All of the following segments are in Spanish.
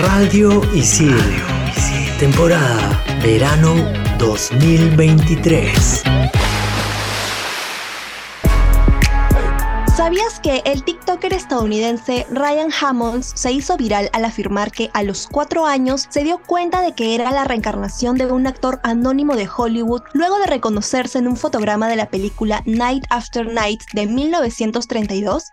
Radio Isil. Temporada Verano 2023. ¿Sabías que el TikToker estadounidense Ryan Hammonds se hizo viral al afirmar que a los cuatro años se dio cuenta de que era la reencarnación de un actor anónimo de Hollywood luego de reconocerse en un fotograma de la película Night After Night de 1932?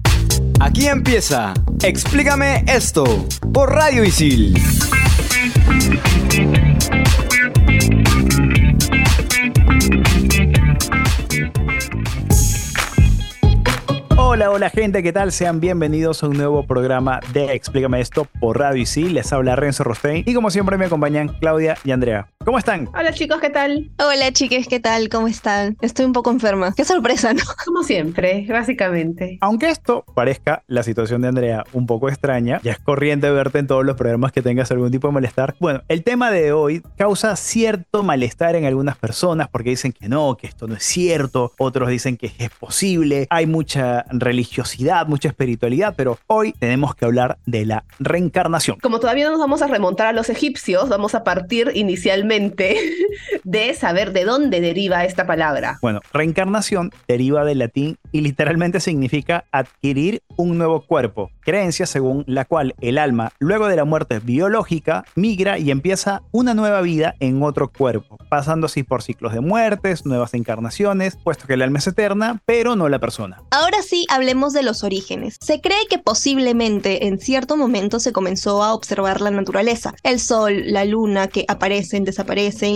Aquí empieza Explícame esto por Radio Isil. Hola, hola gente, ¿qué tal? Sean bienvenidos a un nuevo programa de Explícame esto por Radio Isil. Les habla Renzo Rostein y como siempre me acompañan Claudia y Andrea. ¿Cómo están? Hola chicos, ¿qué tal? Hola chiques, ¿qué tal? ¿Cómo están? Estoy un poco enferma. Qué sorpresa, ¿no? Como siempre, básicamente. Aunque esto parezca la situación de Andrea un poco extraña, ya es corriente verte en todos los programas que tengas algún tipo de malestar. Bueno, el tema de hoy causa cierto malestar en algunas personas porque dicen que no, que esto no es cierto, otros dicen que es posible, hay mucha religiosidad, mucha espiritualidad, pero hoy tenemos que hablar de la reencarnación. Como todavía no nos vamos a remontar a los egipcios, vamos a partir inicialmente de saber de dónde deriva esta palabra. Bueno, reencarnación deriva del latín y literalmente significa adquirir un nuevo cuerpo, creencia según la cual el alma, luego de la muerte biológica, migra y empieza una nueva vida en otro cuerpo, pasando así por ciclos de muertes, nuevas encarnaciones, puesto que el alma es eterna, pero no la persona. Ahora sí, hablemos de los orígenes. Se cree que posiblemente en cierto momento se comenzó a observar la naturaleza, el sol, la luna que aparecen, desaparecen,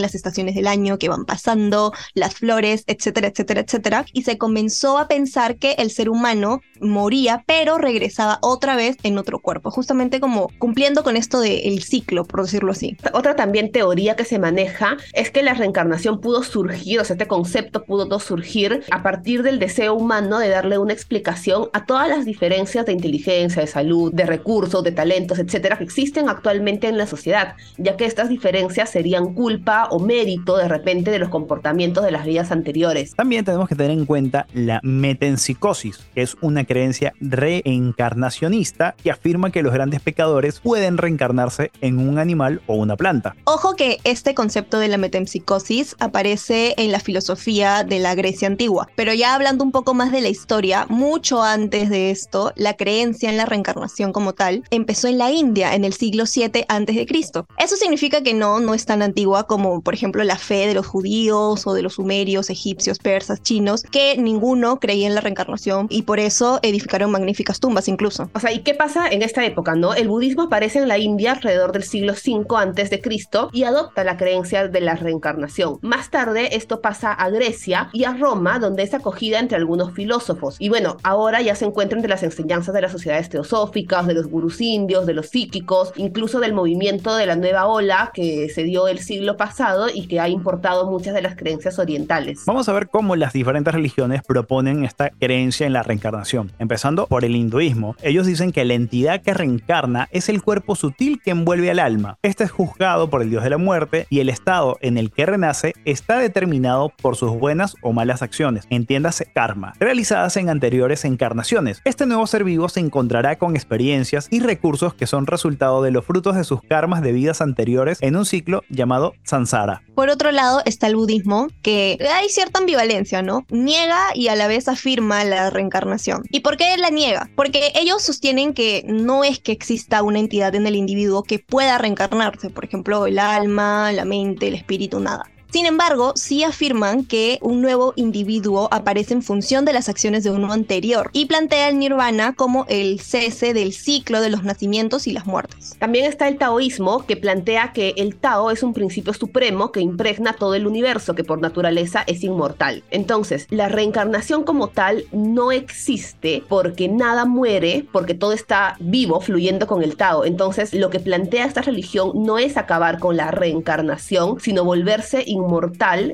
las estaciones del año que van pasando, las flores, etcétera, etcétera, etcétera, y se comenzó a pensar que el ser humano moría, pero regresaba otra vez en otro cuerpo, justamente como cumpliendo con esto del ciclo, por decirlo así. Otra también teoría que se maneja es que la reencarnación pudo surgir, o sea, este concepto pudo surgir a partir del deseo humano de darle una explicación a todas las diferencias de inteligencia, de salud, de recursos, de talentos, etcétera, que existen actualmente en la sociedad, ya que estas diferencias serían culpa o mérito de repente de los comportamientos de las vidas anteriores. También tenemos que tener en cuenta la metempsicosis, que es una creencia reencarnacionista que afirma que los grandes pecadores pueden reencarnarse en un animal o una planta. Ojo que este concepto de la metempsicosis aparece en la filosofía de la Grecia antigua, pero ya hablando un poco más de la historia, mucho antes de esto, la creencia en la reencarnación como tal empezó en la India en el siglo 7 antes de Cristo. Eso significa que no, no es tan antigua como por ejemplo la fe de los judíos o de los sumerios, egipcios, persas, chinos, que ninguno creía en la reencarnación y por eso edificaron magníficas tumbas incluso. O sea, ¿y qué pasa en esta época, no? El budismo aparece en la India alrededor del siglo 5 antes de Cristo y adopta la creencia de la reencarnación. Más tarde esto pasa a Grecia y a Roma, donde es acogida entre algunos filósofos. Y bueno, ahora ya se encuentra entre las enseñanzas de las sociedades teosóficas, de los gurús indios, de los psíquicos, incluso del movimiento de la nueva ola que se dio el siglo pasado y que ha importado muchas de las creencias orientales. Vamos a ver cómo las diferentes religiones proponen esta creencia en la reencarnación. Empezando por el hinduismo. Ellos dicen que la entidad que reencarna es el cuerpo sutil que envuelve al alma. Este es juzgado por el dios de la muerte y el estado en el que renace está determinado por sus buenas o malas acciones, entiéndase karma, realizadas en anteriores encarnaciones. Este nuevo ser vivo se encontrará con experiencias y recursos que son resultado de los frutos de sus karmas de vidas anteriores en un ciclo llamado Sansara. Por otro lado está el budismo, que hay cierta ambivalencia, ¿no? Niega y a la vez afirma la reencarnación. ¿Y por qué la niega? Porque ellos sostienen que no es que exista una entidad en el individuo que pueda reencarnarse, por ejemplo, el alma, la mente, el espíritu, nada Sin embargo, sí afirman que un nuevo individuo aparece en función de las acciones de uno anterior y plantea el nirvana como el cese del ciclo de los nacimientos y las muertes. También está el taoísmo que plantea que el Tao es un principio supremo que impregna todo el universo, que por naturaleza es inmortal. Entonces, la reencarnación como tal no existe porque nada muere, porque todo está vivo, fluyendo con el Tao. Entonces, lo que plantea esta religión no es acabar con la reencarnación, sino volverse inmortal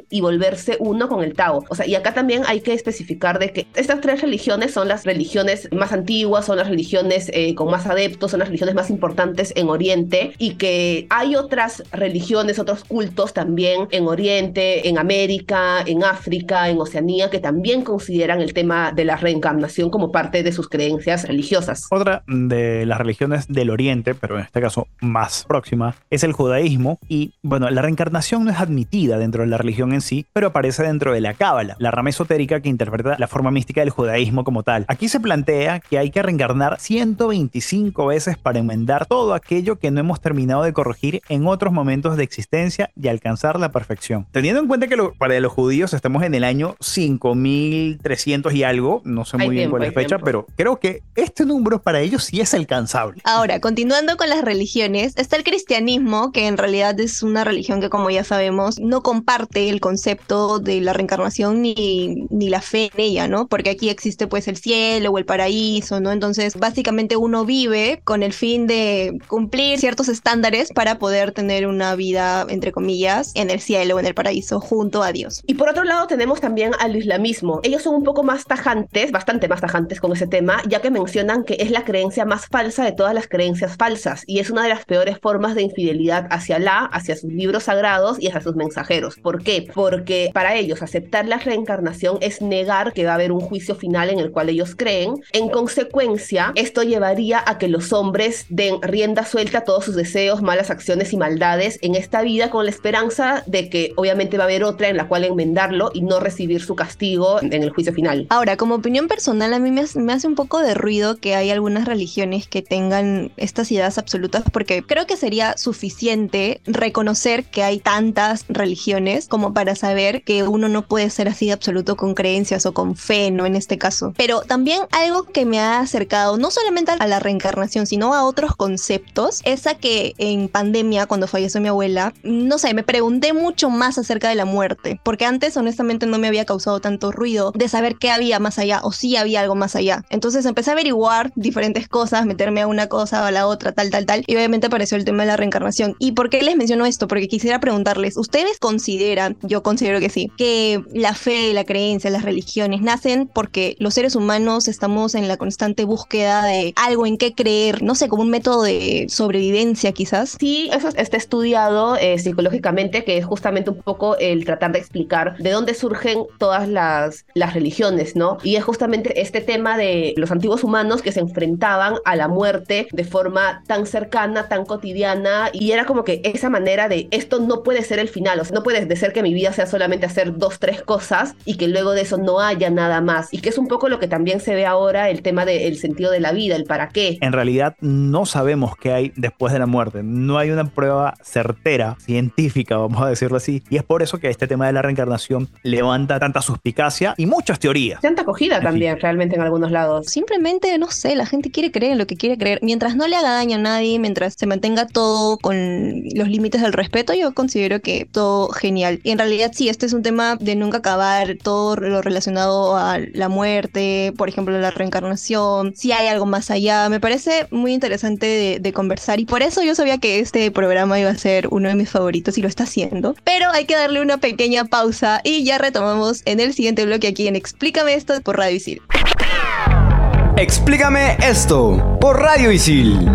y volverse uno con el Tao. O sea, y acá también hay que especificar de que estas tres religiones son las religiones más antiguas, son las religiones eh, con más adeptos, son las religiones más importantes en Oriente y que hay otras religiones, otros cultos también en Oriente, en América, en África, en Oceanía, que también consideran el tema de la reencarnación como parte de sus creencias religiosas. Otra de las religiones del Oriente, pero en este caso más próxima, es el judaísmo. Y bueno, la reencarnación no es admitida dentro de la religión en sí, pero aparece dentro de la Cábala, la rama esotérica que interpreta la forma mística del judaísmo como tal. Aquí se plantea que hay que reencarnar 125 veces para enmendar todo aquello que no hemos terminado de corregir en otros momentos de existencia y alcanzar la perfección. Teniendo en cuenta que para los judíos estamos en el año 5300 y algo, no sé muy bien cuál es la fecha, pero creo que este número para ellos sí es alcanzable. Ahora, continuando con las religiones, está el cristianismo, que en realidad es una religión que como ya sabemos no comparte el concepto de la reencarnación ni, ni la fe en ella, ¿no? Porque aquí existe pues el cielo o el paraíso, ¿no? Entonces, básicamente uno vive con el fin de cumplir ciertos estándares para poder tener una vida, entre comillas, en el cielo o en el paraíso junto a Dios. Y por otro lado tenemos también al islamismo. Ellos son un poco más tajantes, bastante más tajantes con ese tema, ya que mencionan que es la creencia más falsa de todas las creencias falsas y es una de las peores formas de infidelidad hacia Alá, hacia sus libros sagrados y hacia sus mensajeros. ¿Por qué? Porque para ellos aceptar la reencarnación es negar que va a haber un juicio final en el cual ellos creen. En consecuencia, esto llevaría a que los hombres den rienda suelta a todos sus deseos, malas acciones y maldades en esta vida con la esperanza de que obviamente va a haber otra en la cual enmendarlo y no recibir su castigo en el juicio final. Ahora, como opinión personal, a mí me, hace un poco de ruido que hay algunas religiones que tengan estas ideas absolutas porque creo que sería suficiente reconocer que hay tantas religiones como para saber que uno no puede ser así de absoluto con creencias o con fe, ¿no? En este caso. Pero también algo que me ha acercado no solamente a la reencarnación, sino a otros conceptos, es a que en pandemia, cuando falleció mi abuela, no sé, me pregunté mucho más acerca de la muerte, porque antes honestamente no me había causado tanto ruido de saber qué había más allá o si había algo más allá. Entonces empecé a averiguar diferentes cosas, meterme a una cosa o a la otra, tal, tal, tal, y obviamente apareció el tema de la reencarnación. ¿Y por qué les menciono esto? Porque quisiera preguntarles, ¿ustedes consideran, yo considero que sí, que la fe, la creencia, las religiones nacen porque los seres humanos estamos en la constante búsqueda de algo en qué creer, no sé, como un método de sobrevivencia quizás? Sí, eso está estudiado eh, psicológicamente, que es justamente un poco el tratar de explicar de dónde surgen todas las, las religiones, ¿no? Y es justamente este tema de los antiguos humanos que se enfrentaban a la muerte de forma tan cercana, tan cotidiana, y era como que esa manera de esto no puede ser el final, o sea, no puede ser que mi vida sea solamente hacer dos, tres cosas y que luego de eso no haya nada más, y que es un poco lo que también se ve ahora el tema del sentido de la vida, el para qué. En realidad no sabemos qué hay después de la muerte, no hay una prueba certera, científica, vamos a decirlo así, y es por eso que este tema de la reencarnación levanta tanta suspicacia y muchas teorías. Tanta acogida también, realmente en algunos lados. Simplemente, no sé, la gente quiere creer en lo que quiere creer. Mientras no le haga daño a nadie, mientras se mantenga todo con los límites del respeto, yo considero que todo genial. Y en realidad sí, este es un tema de nunca acabar, todo lo relacionado a la muerte, por ejemplo, la reencarnación, si hay algo más allá. Me parece muy interesante de, de conversar y por eso yo sabía que este programa iba a ser uno de mis favoritos y lo está haciendo. Pero hay que darle una pequeña pausa y ya retomamos en el siguiente bloque aquí en Explícame esto por Radio Isil. Explícame esto por Radio Isil.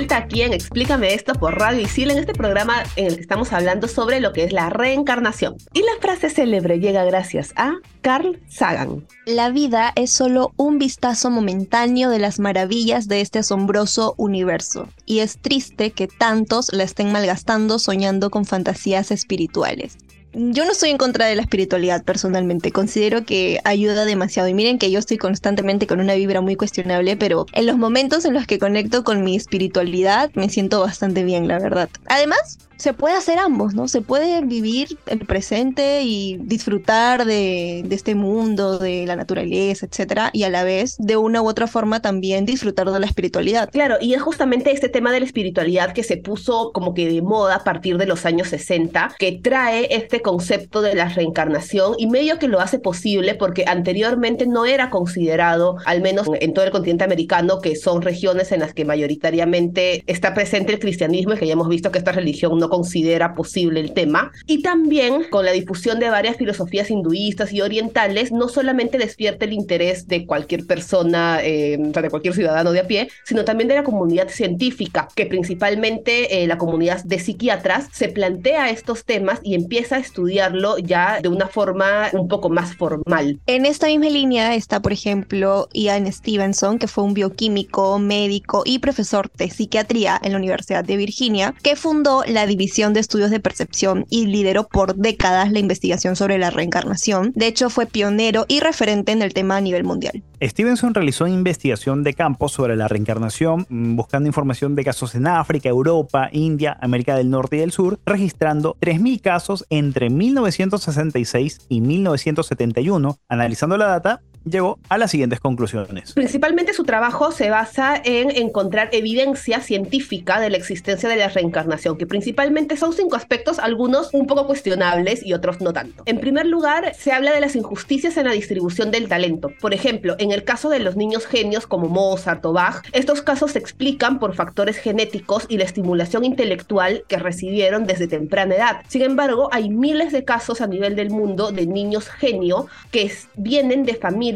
Vuelta aquí en Explícame esto por Radio Isil en este programa en el que estamos hablando sobre lo que es la reencarnación. Y la frase célebre llega gracias a Carl Sagan. La vida es solo un vistazo momentáneo de las maravillas de este asombroso universo, y es triste que tantos la estén malgastando soñando con fantasías espirituales. Yo no estoy en contra de la espiritualidad personalmente, considero que ayuda demasiado y miren que yo estoy constantemente con una vibra muy cuestionable, pero en los momentos en los que conecto con mi espiritualidad me siento bastante bien, la verdad. Además, se puede hacer ambos, ¿no? Se puede vivir el presente y disfrutar de, de, este mundo, de la naturaleza, etcétera, y a la vez, de una u otra forma, también disfrutar de la espiritualidad. Claro, y es justamente este tema de la espiritualidad que se puso como que de moda a partir de los años 60, que trae este concepto de la reencarnación y medio que lo hace posible porque anteriormente no era considerado, al menos en todo el continente americano, que son regiones en las que mayoritariamente está presente el cristianismo y que ya hemos visto que esta religión no considera posible el tema. Y también con la difusión de varias filosofías hinduistas y orientales, no solamente despierta el interés de cualquier persona, eh, o sea, de cualquier ciudadano de a pie, sino también de la comunidad científica, que principalmente eh, la comunidad de psiquiatras se plantea estos temas y empieza a estudiarlo ya de una forma un poco más formal. En esta misma línea está, por ejemplo, Ian Stevenson, que fue un bioquímico, médico y profesor de psiquiatría en la Universidad de Virginia, que fundó la División de Estudios de Percepción y lideró por décadas la investigación sobre la reencarnación. De hecho, fue pionero y referente en el tema a nivel mundial. Stevenson realizó investigación de campo sobre la reencarnación, mm, buscando información de casos en África, Europa, India, América del Norte y del Sur, registrando 3.000 casos entre 1966 y 1971. Analizando la data, llegó a las siguientes conclusiones. Principalmente su trabajo se basa en encontrar evidencia científica de la existencia de la reencarnación, que principalmente son cinco aspectos, algunos un poco cuestionables y otros no tanto. En primer lugar, se habla de las injusticias en la distribución del talento. Por ejemplo, en el caso de los niños genios como Mozart o Bach, estos casos se explican por factores genéticos y la estimulación intelectual que recibieron desde temprana edad. Sin embargo, hay miles de casos a nivel del mundo de niños genio que vienen de familias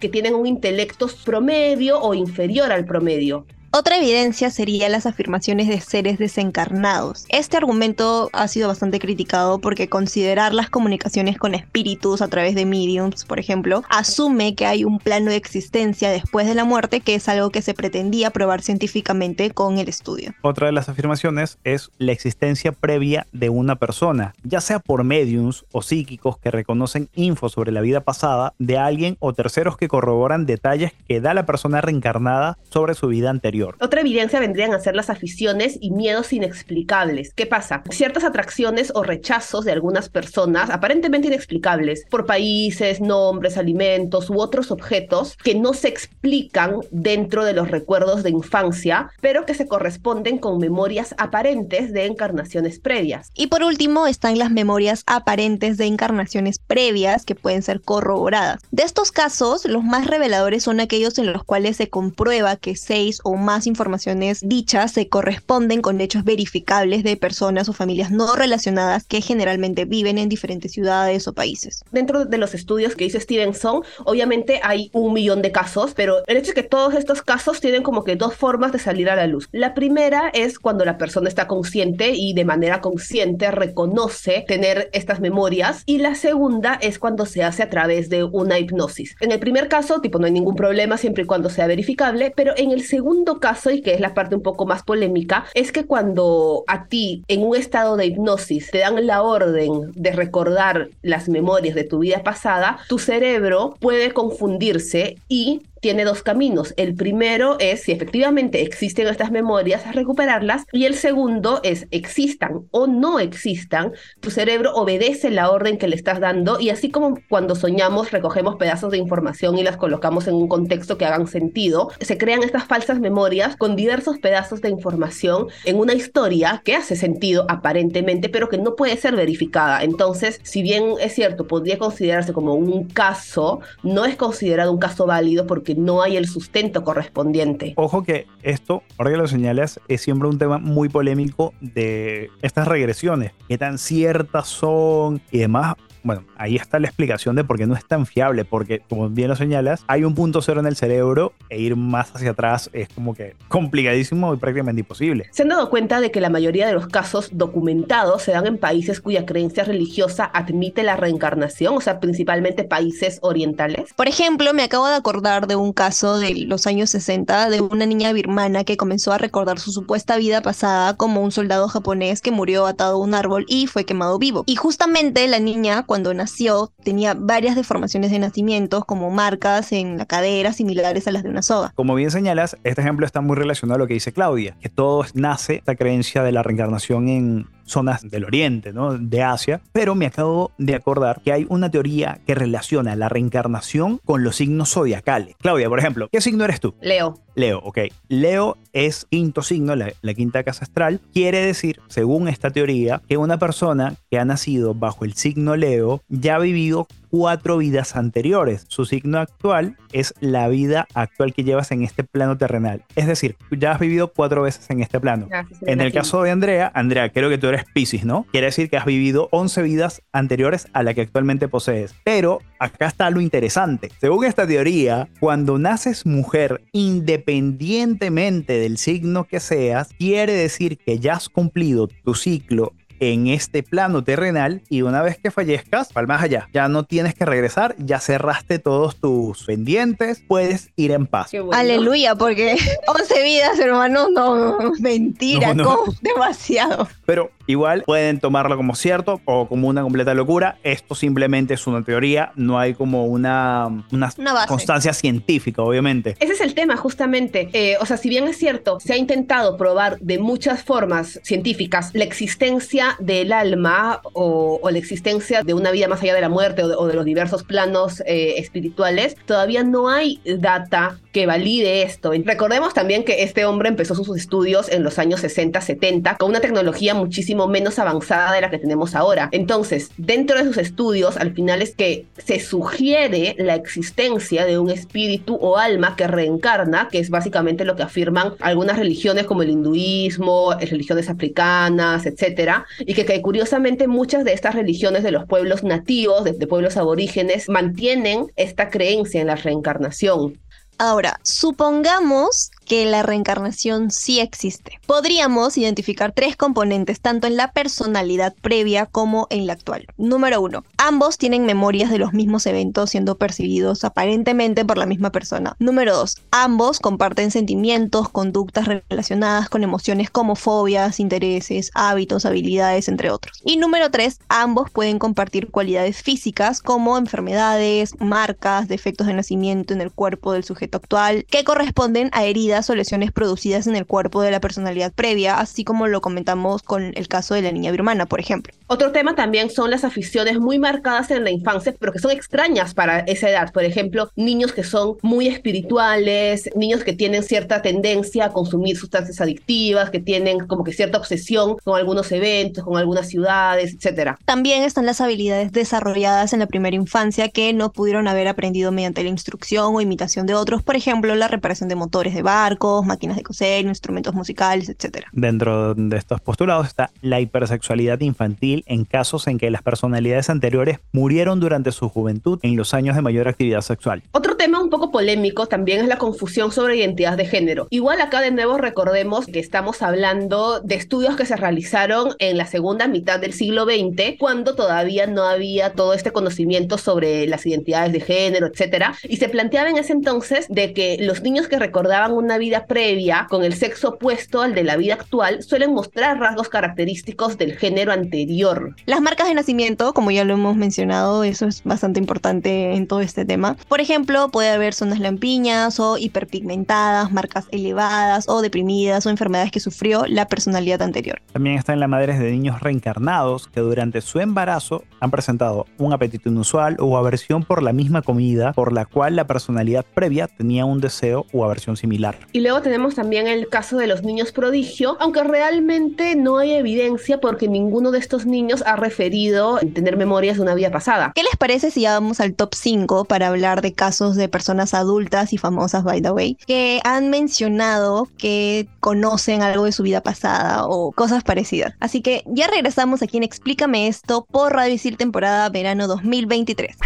que tienen un intelecto promedio o inferior al promedio. Otra evidencia sería las afirmaciones de seres desencarnados. Este argumento ha sido bastante criticado porque considerar las comunicaciones con espíritus a través de mediums, por ejemplo, asume que hay un plano de existencia después de la muerte que es algo que se pretendía probar científicamente con el estudio. Otra de las afirmaciones es la existencia previa de una persona, ya sea por mediums o psíquicos que reconocen info sobre la vida pasada de alguien o terceros que corroboran detalles que da la persona reencarnada sobre su vida anterior. Otra evidencia vendrían a ser las aficiones y miedos inexplicables. ¿Qué pasa? Ciertas atracciones o rechazos de algunas personas, aparentemente inexplicables, por países, nombres, alimentos u otros objetos que no se explican dentro de los recuerdos de infancia, pero que se corresponden con memorias aparentes de encarnaciones previas. Y por último están las memorias aparentes de encarnaciones previas que pueden ser corroboradas. De estos casos, los más reveladores son aquellos en los cuales se comprueba que seis o más informaciones dichas se corresponden con hechos verificables de personas o familias no relacionadas que generalmente viven en diferentes ciudades o países. Dentro de los estudios que hizo Stevenson, obviamente hay un millón de casos, pero el hecho es que todos estos casos tienen como que dos formas de salir a la luz. La primera es cuando la persona está consciente y de manera consciente reconoce tener estas memorias y la segunda es cuando se hace a través de una hipnosis. En el primer caso, tipo, no hay ningún problema siempre y cuando sea verificable, pero en el segundo caso, y que es la parte un poco más polémica, es que cuando a ti en un estado de hipnosis te dan la orden de recordar las memorias de tu vida pasada, tu cerebro puede confundirse y tiene dos caminos. El primero es, si efectivamente existen estas memorias, recuperarlas. Y el segundo es, existan o no existan, tu cerebro obedece la orden que le estás dando y así como cuando soñamos recogemos pedazos de información y las colocamos en un contexto que hagan sentido, se crean estas falsas memorias con diversos pedazos de información en una historia que hace sentido aparentemente, pero que no puede ser verificada. Entonces, si bien es cierto, podría considerarse como un caso, no es considerado un caso válido porque que no hay el sustento correspondiente. Ojo que esto, ahora que lo señalas, es siempre un tema muy polémico de estas regresiones, qué tan ciertas son y demás. Bueno, ahí está la explicación de por qué no es tan fiable, porque como bien lo señalas, hay un punto cero en el cerebro e ir más hacia atrás es como que complicadísimo y prácticamente imposible. ¿Se han dado cuenta de que la mayoría de los casos documentados se dan en países cuya creencia religiosa admite la reencarnación, o sea, principalmente países orientales? Por ejemplo, me acabo de acordar de un caso de los años 60 de una niña birmana que comenzó a recordar su supuesta vida pasada como un soldado japonés que murió atado a un árbol y fue quemado vivo. Y justamente la niña cuando nació tenía varias deformaciones de nacimiento como marcas en la cadera similares a las de una soga. Como bien señalas, este ejemplo está muy relacionado a lo que dice Claudia, que todo nace esta creencia de la reencarnación en zonas del oriente, ¿no? de Asia, pero me acabo de acordar que hay una teoría que relaciona la reencarnación con los signos zodiacales. Claudia, por ejemplo, ¿qué signo eres tú? Leo. Leo, ok. Leo es quinto signo, la, la, quinta casa astral. Quiere decir, según esta teoría, que una persona que ha nacido bajo el signo Leo ya ha vivido cuatro vidas anteriores. Su signo actual es la vida actual que llevas en este plano terrenal. Es decir, ya has vivido cuatro veces en este plano. en el caso de Andrea, Andrea, creo que tú eres Pisces, ¿no? Quiere decir que has vivido 11 vidas anteriores a la que actualmente posees. Pero acá está lo interesante. Según esta teoría, cuando naces mujer, independientemente del signo que seas, quiere decir que ya has cumplido tu ciclo en este plano terrenal y una vez que fallezcas, más allá, ya no tienes que regresar, ya cerraste todos tus pendientes, puedes ir en paz. Aleluya, porque 11 vidas, hermano, no, mentira, demasiado. Pero igual pueden tomarlo como cierto o como una completa locura. Esto simplemente es una teoría, no hay como una, una, constancia científica, obviamente. Ese es el tema, justamente. Eh, o sea, si bien es cierto, se ha intentado probar de muchas formas científicas la existencia del alma o, la existencia de una vida más allá de la muerte o de, los diversos planos eh, espirituales, todavía no hay data que valide esto. Recordemos también que este hombre empezó sus estudios en los años 60, 70 con una tecnología muchísimo menos avanzada de la que tenemos ahora. Entonces, dentro de sus estudios, al final es que se sugiere la existencia de un espíritu o alma que reencarna, que es básicamente lo que afirman algunas religiones como el hinduismo, religiones africanas, etcétera, y que, curiosamente muchas de estas religiones de los pueblos nativos, de, de pueblos aborígenes, mantienen esta creencia en la reencarnación. Ahora, supongamos que la reencarnación sí existe. Podríamos identificar tres componentes tanto en la personalidad previa como en la actual. Número uno, ambos tienen memorias de los mismos eventos siendo percibidos aparentemente por la misma persona. Número dos, ambos comparten sentimientos, conductas relacionadas con emociones como fobias, intereses, hábitos, habilidades, entre otros. Y número tres, ambos pueden compartir cualidades físicas como enfermedades, marcas, defectos de nacimiento en el cuerpo del sujeto actual, que corresponden a heridas o lesiones producidas en el cuerpo de la personalidad previa, así como lo comentamos con el caso de la niña birmana, por ejemplo. Otro tema también son las aficiones muy marcadas en la infancia, pero que son extrañas para esa edad. Por ejemplo, niños que son muy espirituales, niños que tienen cierta tendencia a consumir sustancias adictivas, que tienen como que cierta obsesión con algunos eventos, con algunas ciudades, etc. También están las habilidades desarrolladas en la primera infancia que no pudieron haber aprendido mediante la instrucción o imitación de otros, por ejemplo, la reparación de motores de barco, máquinas de coser, instrumentos musicales, etc. Dentro de estos postulados está la hipersexualidad infantil en casos en que las personalidades anteriores murieron durante su juventud en los años de mayor actividad sexual. Otro tema un poco polémico también es la confusión sobre identidad de género. Igual acá de nuevo recordemos que estamos hablando de estudios que se realizaron en la segunda mitad del siglo XX, cuando todavía no había todo este conocimiento sobre las identidades de género, etc. Y se planteaba en ese entonces de que los niños que recordaban una vida previa con el sexo opuesto al de la vida actual suelen mostrar rasgos característicos del género anterior. Las marcas de nacimiento, como ya lo hemos mencionado, eso es bastante importante en todo este tema. Por ejemplo, puede haber zonas lampiñas o hiperpigmentadas, marcas elevadas o deprimidas o enfermedades que sufrió la personalidad anterior. También están las madres de niños reencarnados que durante su embarazo han presentado un apetito inusual o aversión por la misma comida por la cual la personalidad previa tenía un deseo o aversión similar. Y luego tenemos también el caso de los niños prodigio, aunque realmente no hay evidencia porque ninguno de estos niños ha referido en tener memorias de una vida pasada. ¿Qué les parece si ya vamos al top 5 para hablar de casos de personas adultas y famosas, by the way, que han mencionado que conocen algo de su vida pasada o cosas parecidas? Así que ya regresamos aquí en Explícame esto por Radio Isil temporada verano 2023.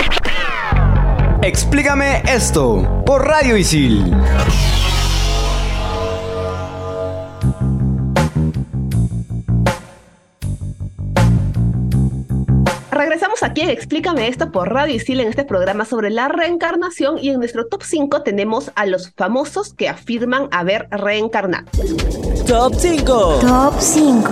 Explícame esto por Radio Isil. Regresamos aquí en Explícame esto por Radio Isil en este programa sobre la reencarnación y en nuestro top 5 tenemos a los famosos que afirman haber reencarnado. Top 5. Top 5.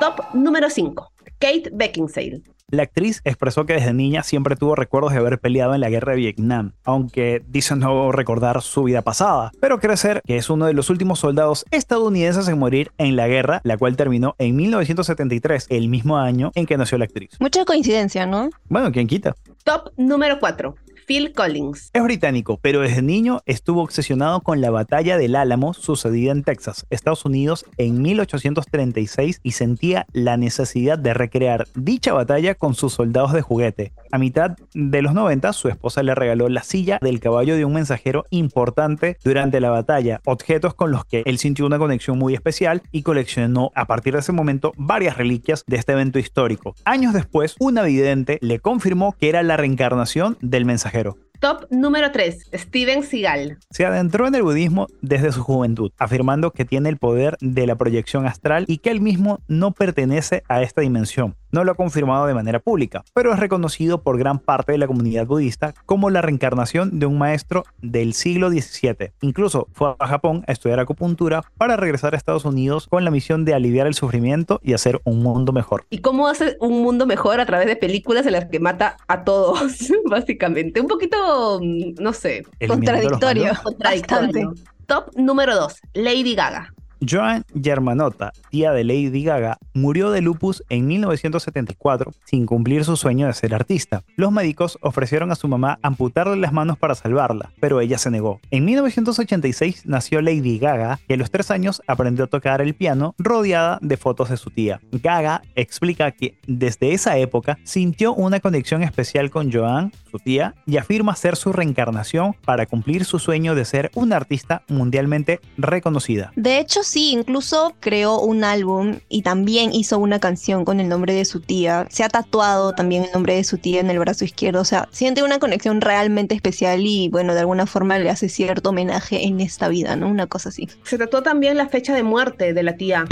Top número 5. Kate Beckinsale. La actriz expresó que desde niña siempre tuvo recuerdos de haber peleado en la guerra de Vietnam, aunque dice no recordar su vida pasada, pero crecer que es uno de los últimos soldados estadounidenses en morir en la guerra, la cual terminó en 1973, el mismo año en que nació la actriz. Mucha coincidencia, ¿no? Bueno, ¿quién quita? Top número 4. Phil Collins. Es británico, pero desde niño estuvo obsesionado con la batalla del Álamo sucedida en Texas, Estados Unidos, en 1836 y sentía la necesidad de recrear dicha batalla con sus soldados de juguete. A mitad de los 90, su esposa le regaló la silla del caballo de un mensajero importante durante la batalla, objetos con los que él sintió una conexión muy especial y coleccionó a partir de ese momento varias reliquias de este evento histórico. Años después, un vidente le confirmó que era la reencarnación del mensajero. Top número 3. Steven Seagal. Se adentró en el budismo desde su juventud, afirmando que tiene el poder de la proyección astral y que él mismo no pertenece a esta dimensión. No lo ha confirmado de manera pública, pero es reconocido por gran parte de la comunidad budista como la reencarnación de un maestro del siglo XVII. Incluso fue a Japón a estudiar acupuntura para regresar a Estados Unidos con la misión de aliviar el sufrimiento y hacer un mundo mejor. ¿Y cómo hace un mundo mejor a través de películas en las que mata a todos, básicamente? Un poquito, mm, no sé, Contradictorio. contradictorio. Top número 2. Lady Gaga. Joan Germanotta, tía de Lady Gaga, murió de lupus en 1974 sin cumplir su sueño de ser artista. Los médicos ofrecieron a su mamá amputarle las manos para salvarla, pero ella se negó. En 1986 nació Lady Gaga, que a los tres años aprendió a tocar el piano rodeada de fotos de su tía. Gaga explica que desde esa época sintió una conexión especial con Joan, su tía, y afirma ser su reencarnación para cumplir su sueño de ser una artista mundialmente reconocida. De hecho, sí, incluso creó un álbum y también hizo una canción con el nombre de su tía. Se ha tatuado también el nombre de su tía en el brazo izquierdo. O sea, siente una conexión realmente especial y, bueno, de alguna forma le hace cierto homenaje en esta vida, ¿no? Una cosa así. Se trató también la fecha de muerte de la tía.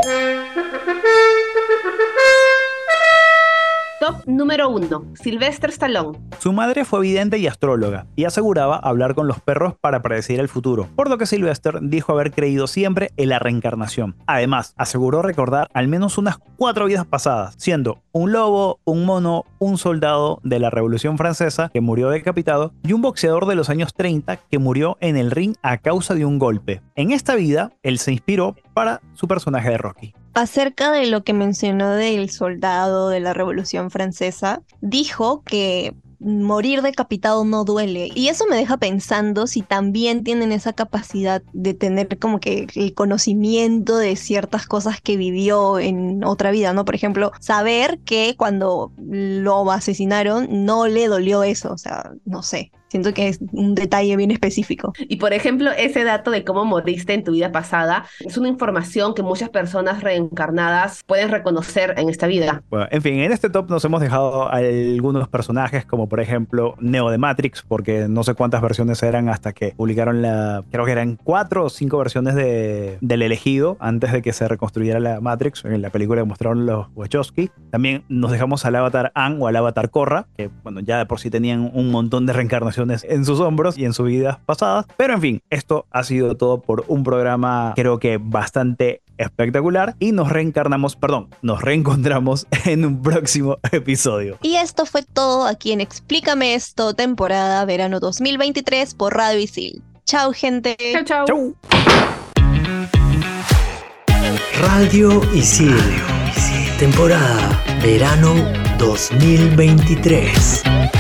Top número 1. Sylvester Stallone. Su madre fue vidente y astróloga, y aseguraba hablar con los perros para predecir el futuro, por lo que Sylvester dijo haber creído siempre en la reencarnación. Además, aseguró recordar al menos unas cuatro vidas pasadas, siendo un lobo, un mono, un soldado de la Revolución Francesa que murió decapitado y un boxeador de los años 30 que murió en el ring a causa de un golpe. En esta vida, él se inspiró para su personaje de Rocky. Acerca de lo que mencionó del soldado de la Revolución Francesa, dijo que morir decapitado no duele. Y eso me deja pensando si también tienen esa capacidad de tener como que el conocimiento de ciertas cosas que vivió en otra vida, ¿no? Por ejemplo, saber que cuando lo asesinaron no le dolió eso, o sea, no sé. Siento que es un detalle bien específico. Y por ejemplo, ese dato de cómo moriste en tu vida pasada es una información que muchas personas reencarnadas pueden reconocer en esta vida. Bueno, en fin, en este top nos hemos dejado algunos personajes, como por ejemplo Neo de Matrix, porque no sé cuántas versiones eran hasta que publicaron la. Creo que eran cuatro o cinco versiones de, del elegido antes de que se reconstruyera la Matrix, en la película que mostraron los Wachowski. También nos dejamos al avatar Ang o al avatar Korra, que bueno, ya de por sí tenían un montón de reencarnaciones en sus hombros y en sus vidas pasadas. Pero en fin, esto ha sido todo por un programa creo que bastante espectacular y nos reencarnamos, perdón, nos reencontramos en un próximo episodio. Y esto fue todo aquí en Explícame esto, temporada verano 2023 por Radio Isil. Chao, gente. Chau, chau. Chau. Radio Isil. Temporada verano 2023.